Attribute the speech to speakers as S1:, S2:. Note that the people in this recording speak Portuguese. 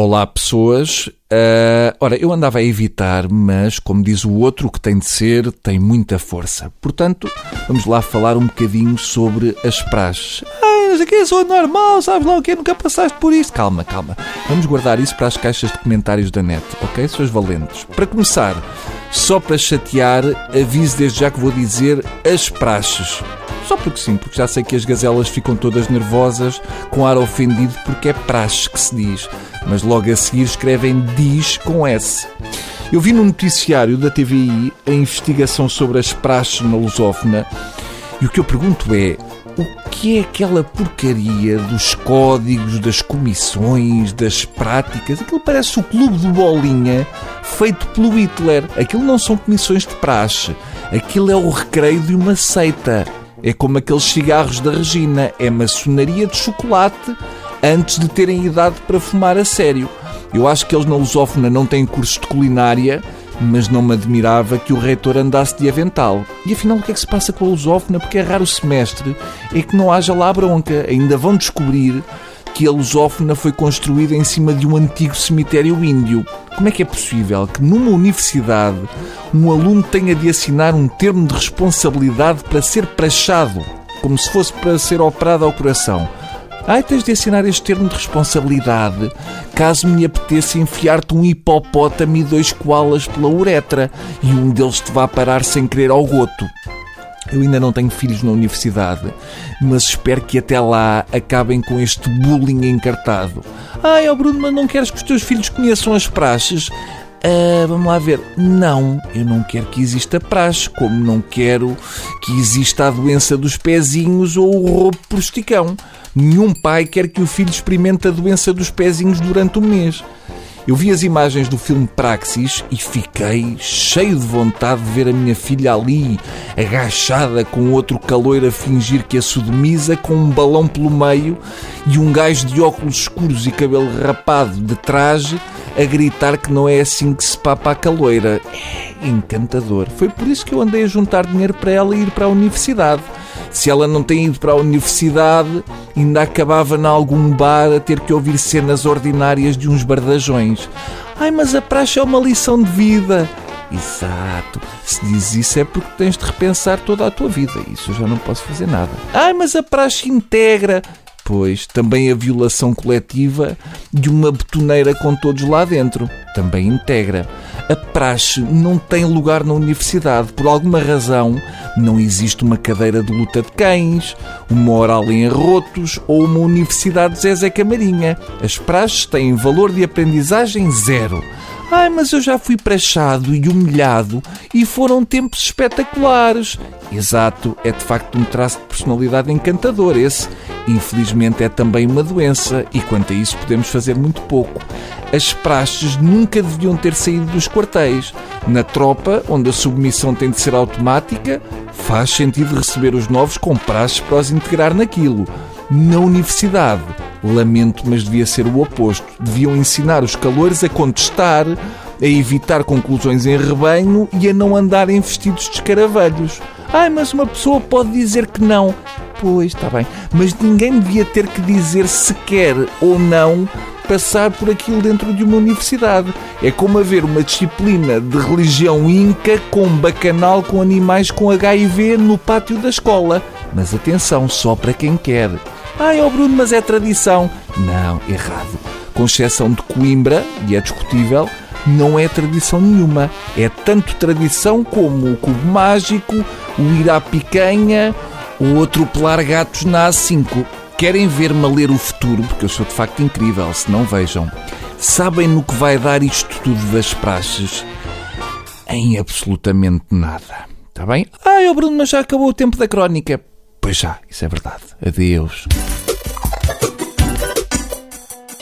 S1: Olá, pessoas. Uh, ora, eu andava a evitar, mas, como diz o outro, o que tem de ser tem muita força. Portanto, vamos lá falar um bocadinho sobre as praxes. Ah, mas aqui é só normal, sabes lá o que Nunca passaste por isto. Calma, calma. Vamos guardar isso para as caixas de comentários da net, ok, seus valentes? Para começar, só para chatear, aviso desde já que vou dizer as praxes. Só porque sim, porque já sei que as gazelas ficam todas nervosas, com ar ofendido, porque é praxe que se diz. Mas logo a seguir escrevem diz com S. Eu vi no noticiário da TVI a investigação sobre as praxes na lusófona e o que eu pergunto é o que é aquela porcaria dos códigos, das comissões, das práticas? Aquilo parece o clube do Bolinha feito pelo Hitler. Aquilo não são comissões de praxe. Aquilo é o recreio de uma seita. É como aqueles cigarros da Regina, é maçonaria de chocolate antes de terem idade para fumar a sério. Eu acho que eles na Lusófona não têm curso de culinária, mas não me admirava que o reitor andasse de avental. E afinal, o que é que se passa com a Lusófona? Porque é raro o semestre, é que não haja lá bronca. Ainda vão descobrir que a lusófona foi construída em cima de um antigo cemitério índio. Como é que é possível que numa universidade um aluno tenha de assinar um termo de responsabilidade para ser prachado, como se fosse para ser operado ao coração? Ai, tens de assinar este termo de responsabilidade caso me apeteça enfiar-te um hipopótamo e dois koalas pela uretra e um deles te vá parar sem querer ao goto. Eu ainda não tenho filhos na universidade, mas espero que até lá acabem com este bullying encartado. Ai, oh Bruno, mas não queres que os teus filhos conheçam as praxes? Uh, vamos lá ver. Não, eu não quero que exista praxe, como não quero que exista a doença dos pezinhos ou o roubo por esticão. Nenhum pai quer que o filho experimente a doença dos pezinhos durante um mês. Eu vi as imagens do filme Praxis e fiquei cheio de vontade de ver a minha filha ali, agachada com outro calor a fingir que a sodomiza, com um balão pelo meio e um gajo de óculos escuros e cabelo rapado de traje a gritar que não é assim que se papa a caloira. É encantador. Foi por isso que eu andei a juntar dinheiro para ela ir para a universidade. Se ela não tem ido para a universidade, ainda acabava em algum bar a ter que ouvir cenas ordinárias de uns bardajões. Ai, mas a praxe é uma lição de vida. Exato. Se diz isso é porque tens de repensar toda a tua vida. Isso eu já não posso fazer nada. Ai, mas a praxe integra. Pois, também a violação coletiva de uma betoneira com todos lá dentro. Também integra. A praxe não tem lugar na universidade. Por alguma razão, não existe uma cadeira de luta de cães, uma oral em arrotos ou uma universidade de Zezé Camarinha. As praxes têm valor de aprendizagem zero. Ai, mas eu já fui prachado e humilhado e foram tempos espetaculares. Exato, é de facto um traço de personalidade encantador esse. Infelizmente é também uma doença e quanto a isso podemos fazer muito pouco. As praxes nunca deviam ter saído dos quartéis. Na tropa, onde a submissão tem de ser automática, faz sentido receber os novos com praxes para os integrar naquilo. Na universidade, lamento, mas devia ser o oposto. Deviam ensinar os calores a contestar, a evitar conclusões em rebanho e a não andarem vestidos de escaravelhos. Ai, mas uma pessoa pode dizer que não. Pois, está bem. Mas ninguém devia ter que dizer se quer ou não passar por aquilo dentro de uma universidade. É como haver uma disciplina de religião inca com bacanal com animais com HIV no pátio da escola. Mas atenção, só para quem quer. Ai, oh Bruno, mas é tradição. Não, errado. Com exceção de Coimbra, e é discutível, não é tradição nenhuma. É tanto tradição como o cubo mágico, o ir à picanha, o atropelar gatos na A5. Querem ver-me a ler o futuro, porque eu sou de facto incrível, se não vejam. Sabem no que vai dar isto tudo das praxes? Em absolutamente nada. Está bem? Ai, oh Bruno, mas já acabou o tempo da crónica. Pois já, isso é verdade. Adeus.